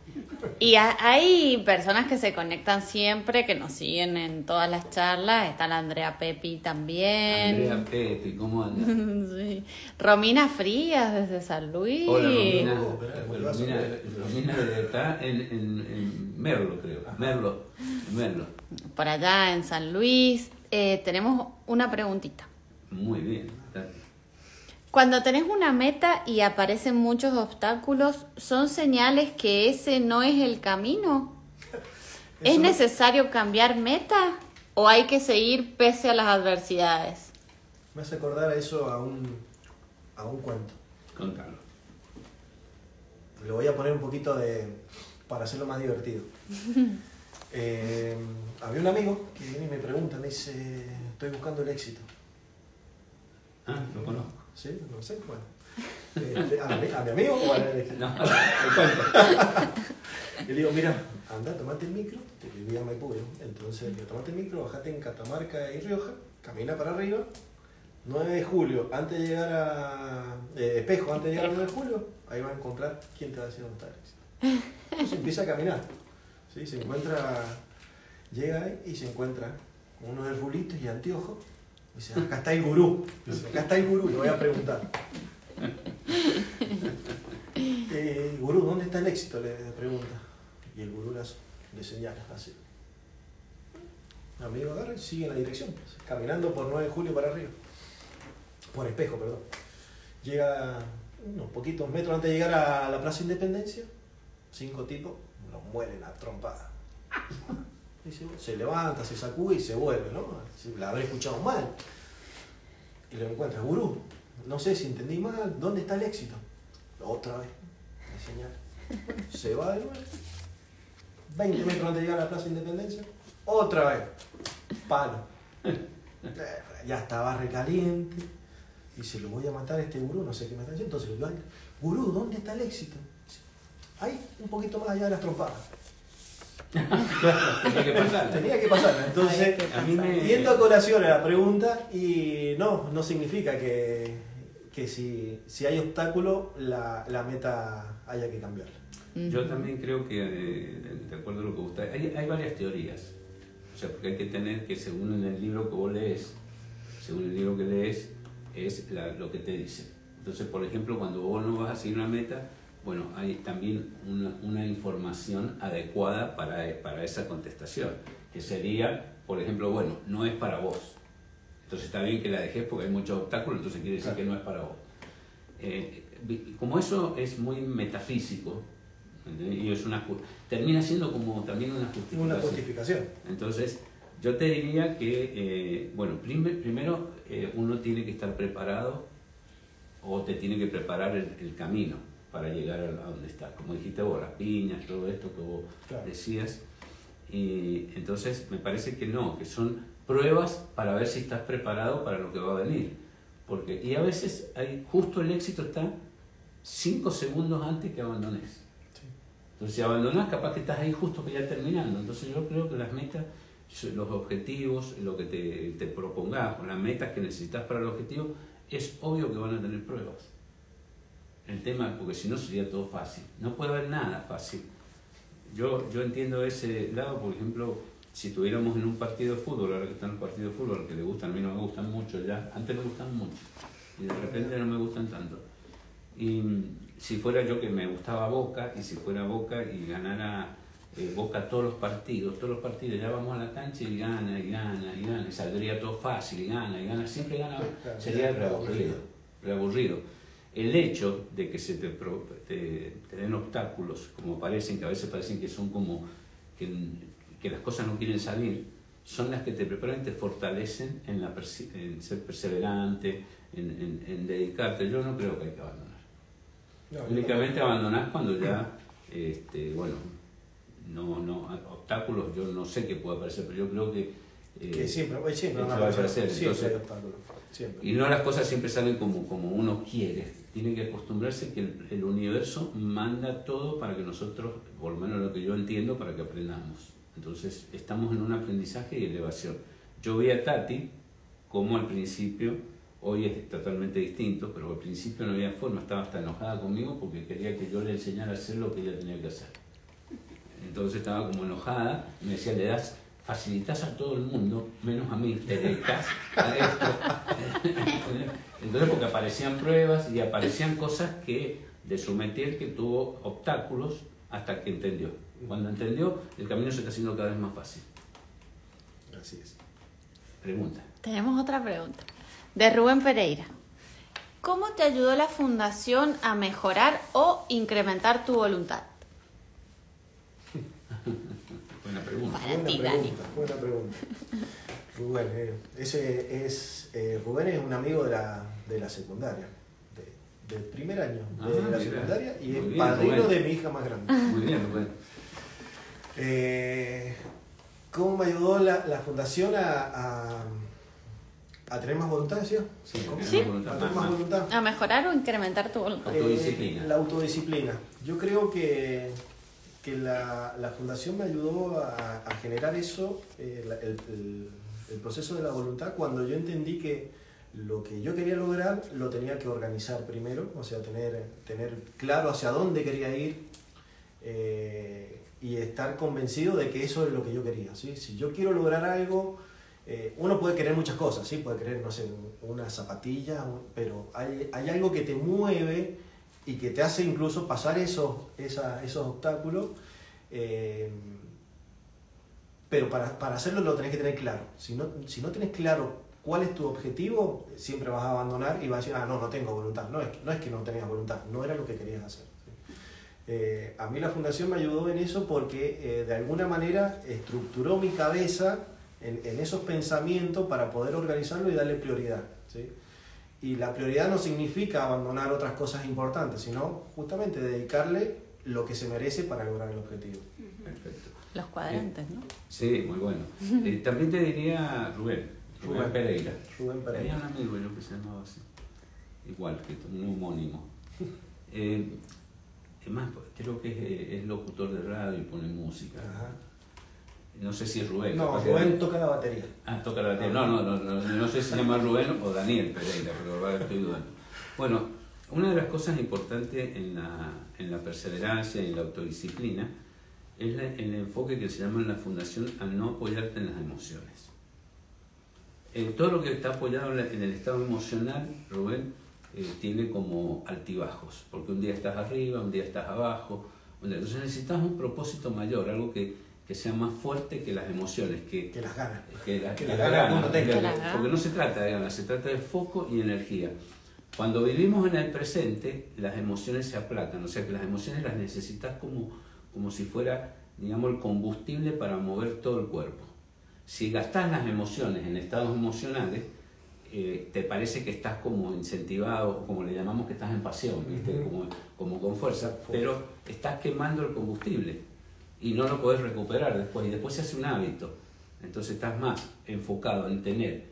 Y ha- hay personas que se conectan siempre, que nos siguen en todas las charlas. Está la Andrea Pepi también. Andrea Pepe, ¿cómo anda? Sí. Romina Frías desde San Luis. Hola Romina. Oh, Romina. Romina está en, en, en Merlo, creo. Merlo. Merlo. Por allá en San Luis. Eh, tenemos una preguntita. Muy bien. Cuando tenés una meta y aparecen muchos obstáculos, ¿son señales que ese no es el camino? ¿Es Eso- necesario cambiar meta o hay que seguir pese a las adversidades? Me hace acordar a eso a un, a un cuento. Contalo. Le voy a poner un poquito de. para hacerlo más divertido. Eh, había un amigo que viene y me pregunta, me dice: Estoy buscando el éxito. Ah, lo conozco. ¿Sí? No sé, bueno. Eh, ¿a, mi, a mi amigo o al éxito? No, te cuento. Y le digo: Mira, anda, tomate el micro. Te vivía Maipú. Entonces, le digo, tomate el micro, bajate en Catamarca y Rioja, camina para arriba. 9 de julio, antes de llegar a. eh, espejo, antes de llegar al 9 de julio, ahí vas a encontrar quién te va a decir dónde está el éxito. Entonces empieza a caminar. ¿Sí? Se encuentra. Llega ahí y se encuentra con unos herbulitos y anteojos. Dice: Acá está el gurú. Acá está el gurú, le voy a preguntar. Eh, gurú, ¿dónde está el éxito? Le pregunta. Y el gurú las- le señala así. Mi amigo agarra y sigue en la dirección, caminando por 9 de julio para arriba. Por espejo, perdón. Llega unos poquitos metros antes de llegar a la Plaza Independencia, cinco tipos lo mueren a trompada. Se, levanta, se sacude y se vuelve, ¿no? La habré escuchado mal. Y lo encuentra, gurú, no sé si entendí mal, ¿dónde está el éxito? Otra vez, me señala. Se va de nuevo. 20 metros antes de llegar a la Plaza Independencia, otra vez, palo. Eh, Ya estaba recaliente. Dice, lo voy a matar a este gurú, no sé qué me está diciendo. Entonces, gurú, ¿dónde está el éxito? Ahí, un poquito más allá de las trompadas. Tenía que pasar. Tenía que pasar. Entonces, A mí me... Viendo a colación a la pregunta, y no, no significa que, que si, si hay obstáculo, la, la meta haya que cambiarla. Yo también creo que, eh, de acuerdo a lo que usted... Hay, hay varias teorías. O sea, porque hay que tener que, según en el libro que vos lees, según el libro que lees, es la- lo que te dice. Entonces, por ejemplo, cuando vos no vas a seguir una meta, bueno, hay también una, una información adecuada para, para esa contestación, que sería, por ejemplo, bueno, no es para vos. Entonces está bien que la dejes porque hay muchos obstáculos, entonces quiere decir Claro. que no es para vos. Eh, como eso es muy metafísico, ¿entendés? y es una, termina siendo como también una justificación. Una justificación. Entonces, yo te diría que, eh, bueno, prime- primero eh, uno tiene que estar preparado o te tiene que preparar el, el camino para llegar a, donde estás. Como dijiste vos, las piñas, todo esto que vos Claro. decías. Y entonces me parece que no, que son pruebas para ver si estás preparado para lo que va a venir. Porque, y a veces hay, justo el éxito está cinco segundos antes que abandones. Sí. Entonces, si abandonás, capaz que estás ahí justo que ya terminando. Entonces, yo creo que las metas, los objetivos, lo que te, te propongas, las metas que necesitas para el objetivo, es obvio que van a tener pruebas. El tema, porque si no sería todo fácil. No puede haber nada fácil. Yo, yo entiendo ese lado, por ejemplo, si estuviéramos en un partido de fútbol, ahora que están los partidos de fútbol, que le gustan, a mí no me gustan mucho ya, antes me gustan mucho, y de repente no me gustan tanto. Y mm, si fuera yo que me gustaba Boca, y si fuera Boca y ganara eh, Boca todos los partidos, todos los partidos, ya vamos a la cancha y gana, y gana, y gana, y saldría todo fácil, y gana, y gana, siempre gana, sería reaburrido, reaburrido. El hecho de que se te, pro- te, te den obstáculos, como parecen, que a veces parecen que son como que, que las cosas no quieren salir, son las que te preparan y te fortalecen en, la en ser perseverante, en, en- en dedicarte. Yo no creo que hay que abandonar. No, Únicamente abandonás cuando ya, este, bueno, no, no, obstáculos yo no sé qué puede aparecer, pero yo creo que... eh, Que siempre, oye, siempre, van a va a aparecer, siempre hay obstáculos. Y no las cosas siempre salen como, como uno quiere. Tiene que acostumbrarse que el, universo manda todo para que nosotros, por lo menos lo que yo entiendo, para que aprendamos. Entonces estamos en un aprendizaje y elevación. Yo vi a Tati como al principio, hoy es totalmente distinto, pero al principio no había forma, estaba hasta enojada conmigo porque quería que yo le enseñara a hacer lo que ella tenía que hacer. Entonces estaba como enojada me decía, le das, facilitas a todo el mundo, menos a mí, te dedicas a esto. Entonces porque aparecían pruebas y aparecían cosas que de su métier que tuvo obstáculos hasta que entendió. Cuando entendió, el camino se está haciendo cada vez más fácil. Así es. Pregunta. Tenemos otra pregunta. De Rubén Pereira. ¿Cómo te ayudó la fundación a mejorar o incrementar tu voluntad? Buena pregunta. Para buena ti, pregunta, buena pregunta. Rubén, eh, ese es, eh, Rubén es un amigo de la, de la secundaria, de- del primer año de Ah, la mira. secundaria y Muy es bien, padrino Rubén. de mi hija más grande. Muy bien, Rubén. Eh, ¿Cómo me ayudó la, la fundación a, a, a tener más voluntad? Sí, voluntad. ¿A mejorar o incrementar tu voluntad? Eh, Autodisciplina. la autodisciplina. Yo creo que, que la, la fundación me ayudó a, a generar eso, eh, la- el, el- el proceso de la voluntad, cuando yo entendí que lo que yo quería lograr lo tenía que organizar primero, o sea, tener, tener claro hacia dónde quería ir eh, y estar convencido de que eso es lo que yo quería. ¿sí? Si yo quiero lograr algo, eh, uno puede querer muchas cosas, ¿sí? puede querer, no sé, una zapatilla, un- pero hay, hay algo que te mueve y que te hace incluso pasar esos, esa- esos obstáculos. eh, pero para, para hacerlo lo tenés que tener claro. Si no, si no tenés claro cuál es tu objetivo, siempre vas a abandonar y vas a decir, ah, no, no tengo voluntad. No es, no es que no tenías voluntad, no era lo que querías hacer. Eh, a mí la fundación me ayudó en eso porque eh, de alguna manera estructuró mi cabeza en, en esos pensamientos para poder organizarlo y darle prioridad. ¿sí? Y la prioridad no significa abandonar otras cosas importantes, sino justamente dedicarle lo que se merece para lograr el objetivo. Perfecto. Los cuadrantes, ¿no? Sí, muy bueno. Eh, también te diría Rubén, Rubén Rubén. Pereira. Rubén Tenía Pereira. un amigo yo que se llamaba así. Igual, que un homónimo. Eh, es más, creo que es, eh, es locutor de radio y pone música. Ajá. No sé si es Rubén. No, Rubén toca la batería. Ah, toca la batería. No, no, no, no, no sé si se llama Rubén o Daniel Pereira, pero estoy dudando. Bueno, una de las cosas importantes en la, en la perseverancia y en la autodisciplina es el enfoque que se llama en la fundación al no apoyarte en las emociones. Eh, todo lo que está apoyado en, en el estado emocional, Rubén, eh, tiene como altibajos, porque un día estás arriba, un día estás abajo. Entonces necesitas un propósito mayor, algo que, que sea más fuerte que las emociones, que, Que las ganas. que la, Que que la la gana gana, uno tenga. porque- Que la gana. porque no se trata de ganas, se trata de foco y energía. Cuando vivimos en el presente, las emociones se aplacan, o sea que las emociones las necesitas como, como si fuera, digamos, el combustible para mover todo el cuerpo. Si gastas las emociones en estados emocionales, eh, te parece que estás como incentivado, como le llamamos que estás en pasión, ¿viste? Como, como con Fuerza. pero estás quemando el combustible y no lo podés recuperar después, y después se hace un hábito. Entonces estás más enfocado en tener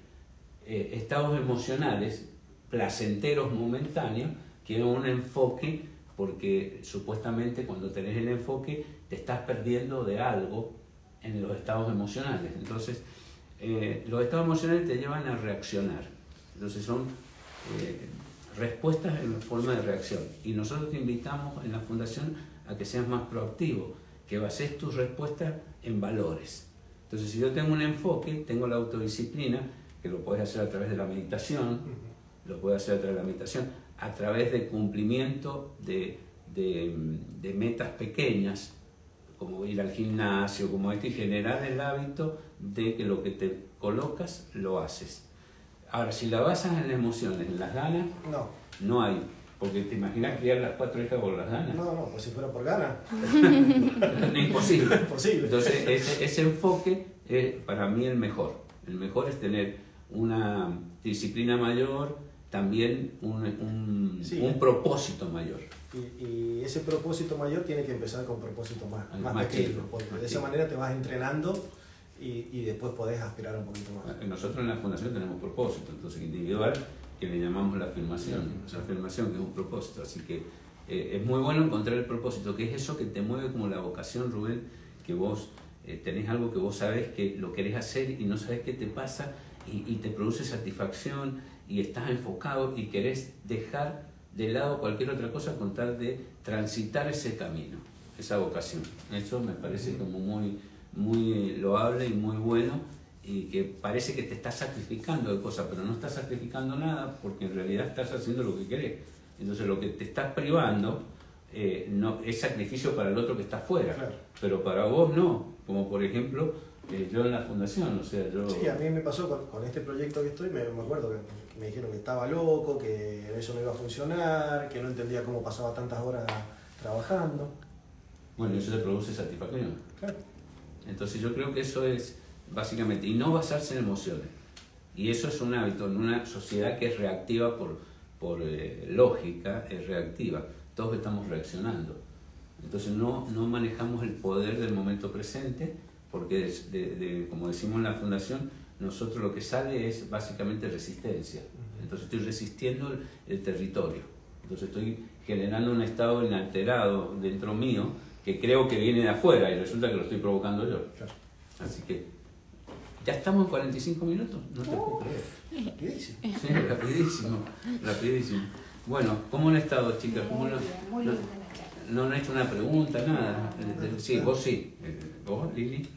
eh, estados emocionales placenteros momentáneos que un enfoque, porque supuestamente cuando tenés el enfoque te estás perdiendo de algo en los estados emocionales. Entonces, eh, los estados emocionales te llevan a reaccionar. Entonces son eh, respuestas en forma de reacción. Y nosotros te invitamos en la fundación a que seas más proactivo, que bases tus respuestas en valores. Entonces, si yo tengo un enfoque, tengo la autodisciplina, que lo puedes hacer a través de la meditación, lo puedes hacer a través de la meditación, a través del cumplimiento de, de- de metas pequeñas, como ir al gimnasio, como esto, y generar el hábito de que lo que te colocas lo haces. Ahora, si la basas en las emociones, en las ganas, No, no hay. Porque te imaginas criar las cuatro hijas por las ganas. no, no, pues si fuera por ganas, imposible. imposible. Entonces, ese, ese enfoque es para mí el mejor. El mejor es tener una disciplina mayor, también un, un, Sí. un propósito mayor. Y, y ese propósito mayor tiene que empezar con propósitos más, Más más, pequeños, chicos, porque más de esa manera te vas entrenando y, y después podés aspirar un poquito más. Nosotros en la fundación tenemos propósito, entonces individual, que le llamamos la afirmación, la afirmación que es un propósito. Así que eh, es muy bueno encontrar el propósito, que es eso que te mueve como la vocación, Rubén, que vos eh, tenés algo que vos sabés que lo querés hacer y no sabés qué te pasa y, y te produce satisfacción y estás enfocado y querés dejar de lado cualquier otra cosa con tal de transitar ese camino. esa vocación. Eso me parece como muy, muy loable y muy bueno y que parece que te estás sacrificando de cosas, pero no estás sacrificando nada porque en realidad estás haciendo lo que querés. Entonces lo que te estás privando eh, no, es sacrificio para el otro que está fuera, Claro. pero para vos no, como por ejemplo eh, yo en la fundación, o sea, yo... Sí, a mí me pasó con, con este proyecto que estoy, me, me acuerdo que me dijeron que estaba loco, que eso no iba a funcionar, que no entendía cómo pasaba tantas horas trabajando. Bueno, eso te produce satisfacción. Claro. Entonces yo creo que eso es básicamente, y no basarse en emociones. Y eso es un hábito en una sociedad que es reactiva por, por eh, lógica, es reactiva. Todos estamos reaccionando. Entonces no, no manejamos el poder del momento presente, porque es de- de- como decimos en la fundación, nosotros lo que sale es básicamente resistencia. Entonces estoy resistiendo el, el territorio. Entonces estoy generando un estado inalterado dentro mío que creo que viene de afuera y resulta que lo estoy provocando yo. Así que ya estamos en 45 minutos, no te puedo creer. Rapidísimo. Sí, rapidísimo, rapidísimo. Bueno, ¿cómo han estado, chicas? ¿Cómo Muy no, bien, muy no- no han hecho una pregunta, nada? Eh, Sí, vos sí. Eh, ¿Vos, Lili?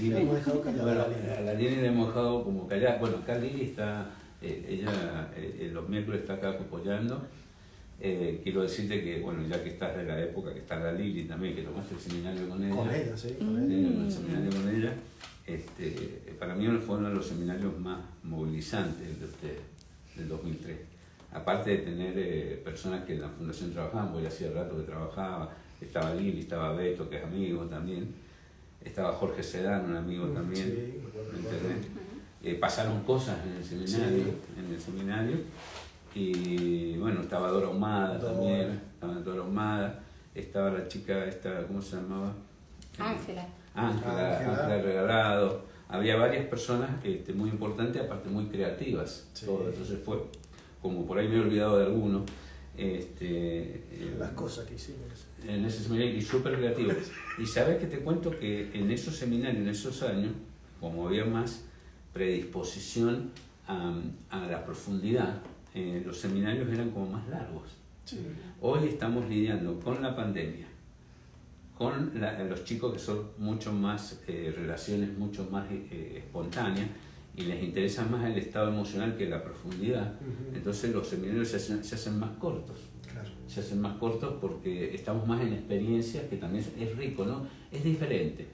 Lili. a la Lili le hemos dejado como callada. Bueno, acá Lili está, eh, ella eh, eh, los miércoles está acá apoyando. Eh, quiero decirte que, bueno, ya que estás de la época que está la Lili también, que tomaste el seminario con ella. Con ella, sí, con ella. el seminario con ella. Este, para mí fue uno de los seminarios más movilizantes de ustedes, del 2003. Aparte de tener eh, personas que en la fundación trabajaban, voy hacía rato que trabajaba, estaba Lili, estaba Beto, que es amigo también, estaba Jorge Sedán, un amigo Mm, también, sí, me acuerdo, ¿me me acuerdo. entendés? Eh, pasaron cosas en el seminario, Sí. en el seminario, y bueno, estaba Dora Humada Dora. también, estaba Dora Humada, estaba la chica esta, ¿cómo se llamaba? Ángela. Ángela, Ángela. Ángela Regalado. Había varias personas este, muy importantes, aparte muy creativas. Sí. todo. Entonces fue, como por ahí me he olvidado de algunos, este, Las cosas que hicimos. en ese seminario y súper creativos. Y sabes que te cuento que en esos seminarios, en esos años, como había más predisposición a, a la profundidad, eh, los seminarios eran como más largos. Sí. Hoy estamos lidiando con la pandemia, con la- los chicos que son mucho más, eh, relaciones mucho más eh, espontáneas y les interesa más el estado emocional que la profundidad. Ujú. Entonces los seminarios se hacen, se hacen más cortos. Claro. Se hacen más cortos porque estamos más en experiencias, que también es, rico, ¿no? Es diferente.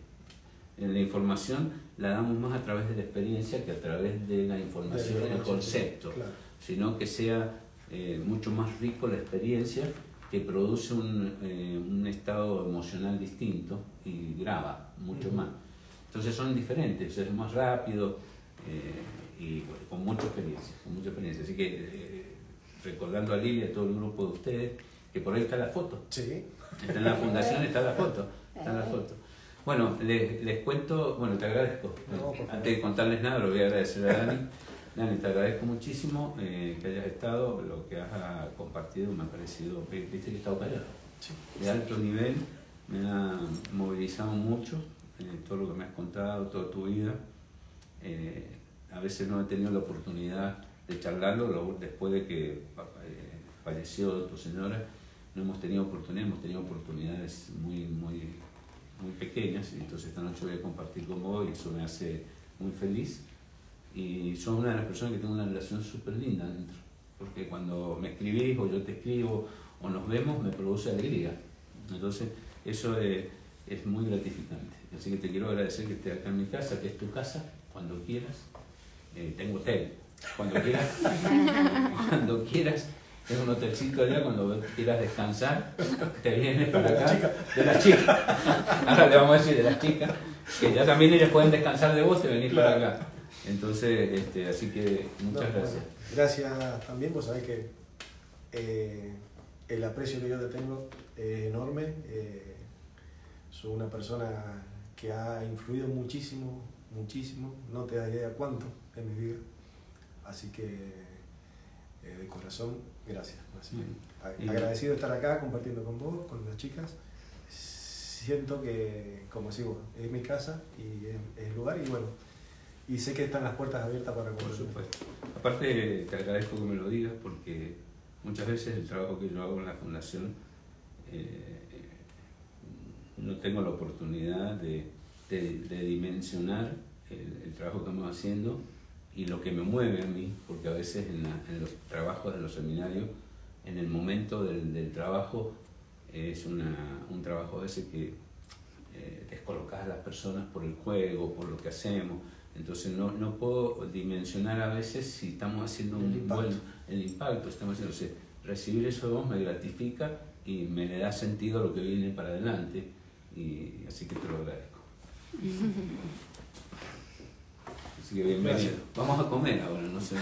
En la información la damos más a través de la experiencia que a través de la información, De la el información, concepto claro. sino que sea eh, mucho más rico la experiencia que produce un, eh, un estado emocional distinto y graba mucho más. Entonces son diferentes, es más rápido eh, y bueno, con mucha experiencia, con mucha experiencia. Así que eh, recordando a Lilia, a todo el grupo de ustedes, que por ahí está la foto. Sí. Está en la fundación, está la foto. Está la foto. Bueno, les, les cuento, bueno, te agradezco. No. Antes de contarles nada, lo voy a agradecer a Dani. Dani, te agradezco muchísimo eh, que hayas estado, lo que has ah, compartido me ha parecido, viste que he estado callado, Sí. de alto nivel, me ha movilizado mucho eh, todo lo que me has contado, toda tu vida. Eh, a veces no he tenido la oportunidad de charlarlo lo- después de que eh, falleció tu señora. No hemos tenido oportunidad, hemos tenido oportunidades muy, muy, muy pequeñas. Entonces esta noche voy a compartir con vos y eso me hace muy feliz. Y sos una de las personas que tengo una relación súper linda dentro. Porque cuando me escribís o yo te escribo o nos vemos, me produce alegría. Entonces, eso es, es muy gratificante. Así que te quiero agradecer que estés acá en mi casa, que es tu casa, cuando quieras. Eh, tengo hotel, cuando quieras. cuando quieras. Tengo un hotelcito allá, cuando quieras descansar, te vienes para De la acá. chica. De las chicas. Ahora le vamos a decir de las chicas, que ya también ellas pueden descansar de vos, te venís para Claro. acá. Entonces, este, así que muchas No, gracias. bueno, gracias también, vos sabés que eh, el aprecio que yo te tengo es enorme. Eh, soy una persona que ha influido muchísimo, muchísimo, no te da idea cuánto en mi vida. Así que eh, de corazón, gracias. Así que, a- Y- agradecido de estar acá compartiendo con vos, con las chicas. Siento que, como sigo, es mi casa y es, es el lugar y bueno, y sé que están las puertas abiertas para Por supuesto. Aparte, te agradezco que me lo digas porque muchas veces el trabajo que yo hago en la fundación eh, tengo la oportunidad de, de- de dimensionar el, el trabajo que estamos haciendo y lo que me mueve a mí, porque a veces en, la- en los trabajos de los seminarios, en el momento del, del trabajo, es una, un trabajo a veces que eh, descolocas a las personas por el juego, por lo que hacemos. Entonces no, no puedo dimensionar a veces si estamos haciendo un impacto. buen el impacto. Estamos haciendo, o sea, recibir eso de vos me gratifica y me le da sentido a lo que viene para adelante. Y así que te lo agradezco. Así que bienvenido. Vamos a comer ahora, no sé.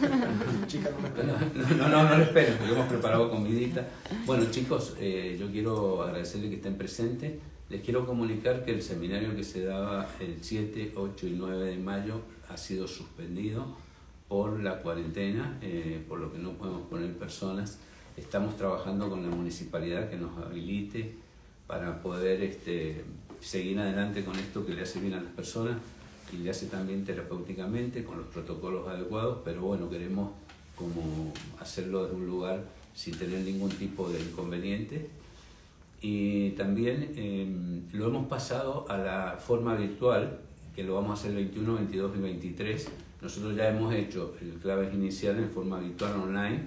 Chica, no me esperaba. No, no, no, no lo esperen, porque hemos preparado comidita. Bueno, chicos, eh, yo quiero agradecerles que estén presentes. Les quiero comunicar que el seminario que se daba el 7, 8 y 9 de mayo ha sido suspendido por la cuarentena, eh, por lo que no podemos poner personas. Estamos trabajando con la municipalidad que nos habilite para poder este, seguir adelante con esto que le hace bien a las personas y le hace también terapéuticamente con los protocolos adecuados, pero bueno, queremos como hacerlo desde un lugar sin tener ningún tipo de inconveniente. Y también eh, lo hemos pasado a la forma virtual, que lo vamos a hacer el 21, 22 y 23. Nosotros ya hemos hecho el claves inicial en forma virtual online,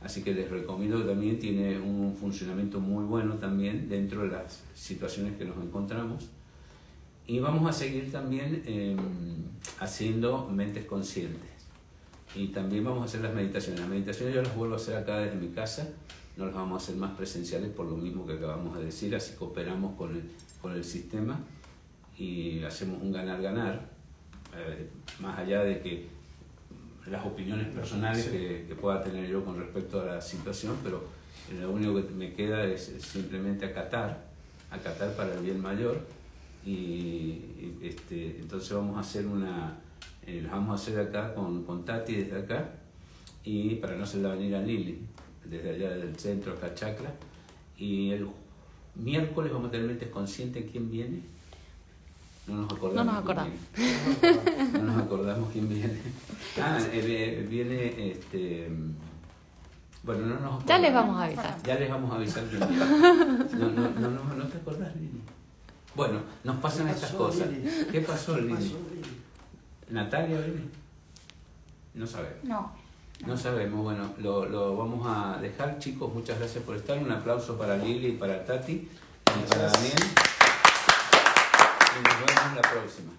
así que les recomiendo que también tiene un funcionamiento muy bueno también dentro de las situaciones que nos encontramos. Y vamos a seguir también eh, haciendo mentes conscientes. Y también vamos a hacer las meditaciones. Las meditaciones yo las vuelvo a hacer acá desde mi casa. No las vamos a hacer más presenciales por lo mismo que acabamos de decir. Así cooperamos con el, con el sistema y hacemos un ganar-ganar. eh, más allá de que las opiniones personales que, que pueda tener yo con respecto a la situación, pero lo único que me queda es simplemente acatar, acatar para el bien mayor y, este, entonces vamos a hacer una, eh, las vamos a hacer acá con, con Tati desde acá y para no hacerla venir a Lili, desde allá del centro acá Chacra y el miércoles vamos a tener mentes conscientes quién viene. No nos acordamos. No nos quién acordamos. viene. No nos acordamos quién viene. Ah, eh, viene este. Bueno, no nos Ya les vamos a avisar. Ya les vamos a avisar que no, no, no, no, no, no te acordás, Lili. Bueno, nos pasan ¿Qué estas cosas. Lili? ¿Qué pasó, Lili? Pasó, Lili. ¿Natalia viene? No sabemos. No. No sabemos. Bueno, lo, lo vamos a dejar, chicos. Muchas gracias por estar. Un aplauso para Lili y para Tati y para Gracias. Daniel. Y nos vemos la próxima.